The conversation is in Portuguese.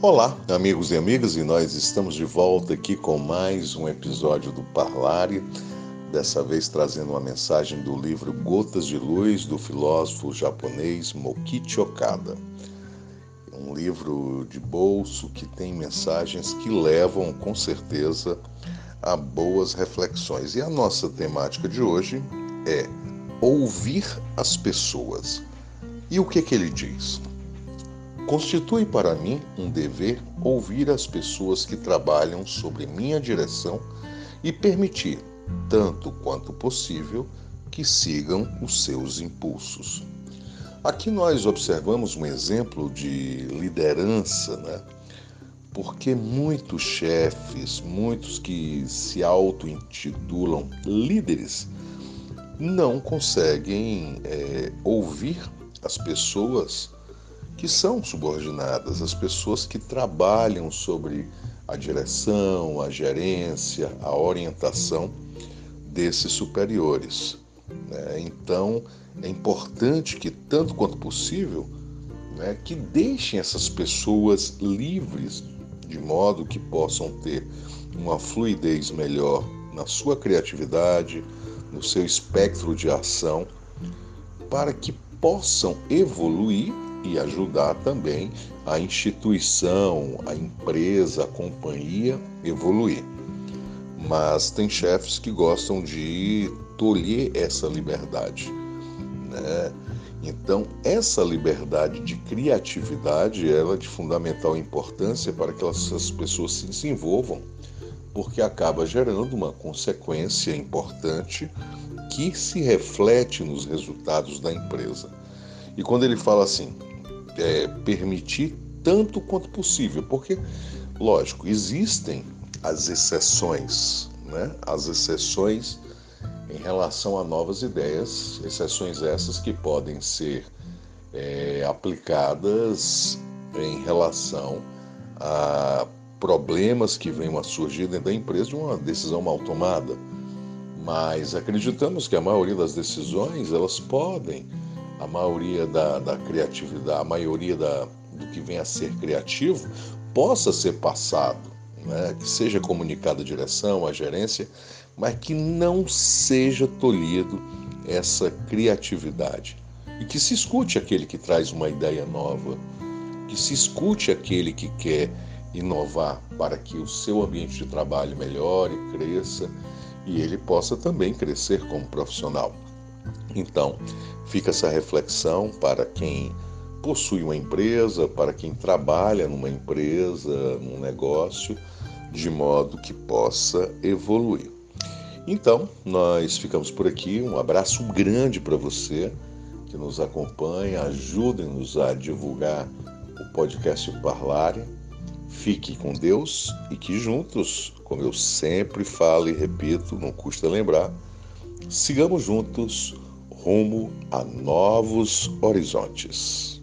Olá, amigos e amigas, e nós estamos de volta aqui com mais um episódio do Parlare, dessa vez trazendo uma mensagem do livro Gotas de Luz do filósofo japonês Mokichi Okada. Um livro de bolso que tem mensagens que levam, com certeza, a boas reflexões. E a nossa temática de hoje é ouvir as pessoas. E o que, que ele diz? Constitui para mim um dever ouvir as pessoas que trabalham sobre minha direção e permitir, tanto quanto possível, que sigam os seus impulsos. Aqui nós observamos um exemplo de liderança, né? Porque muitos chefes, muitos que se auto-intitulam líderes, não conseguem é, ouvir as pessoas que são subordinadas, as pessoas que trabalham sobre a direção, a gerência, a orientação desses superiores. Né? Então, é importante que, tanto quanto possível, né, que deixem essas pessoas livres, de modo que possam ter uma fluidez melhor na sua criatividade, no seu espectro de ação, para que possam evoluir e ajudar também a instituição, a empresa, a companhia evoluir. Mas tem chefes que gostam de tolher essa liberdade. Né? Então, essa liberdade de criatividade ela é de fundamental importância para que essas pessoas se desenvolvam, porque acaba gerando uma consequência importante que se reflete nos resultados da empresa. E quando ele fala assim, é, permitir tanto quanto possível, porque, lógico, existem as exceções, né? as exceções em relação a novas ideias, exceções essas que podem ser é, aplicadas em relação a problemas que venham a surgir dentro da empresa de uma decisão mal tomada. Mas acreditamos que a maioria das decisões elas podem a maioria da, da criatividade, a maioria da, do que vem a ser criativo, possa ser passado, né? que seja comunicado à direção, à gerência, mas que não seja tolhido essa criatividade. E que se escute aquele que traz uma ideia nova, que se escute aquele que quer inovar para que o seu ambiente de trabalho melhore, cresça e ele possa também crescer como profissional. Então, fica essa reflexão para quem possui uma empresa, para quem trabalha numa empresa, num negócio, de modo que possa evoluir. Então, nós ficamos por aqui. Um abraço grande para você que nos acompanha. Ajudem-nos a divulgar o podcast Parlare. Fique com Deus e que juntos, como eu sempre falo e repito, não custa lembrar, sigamos juntos rumo a novos horizontes.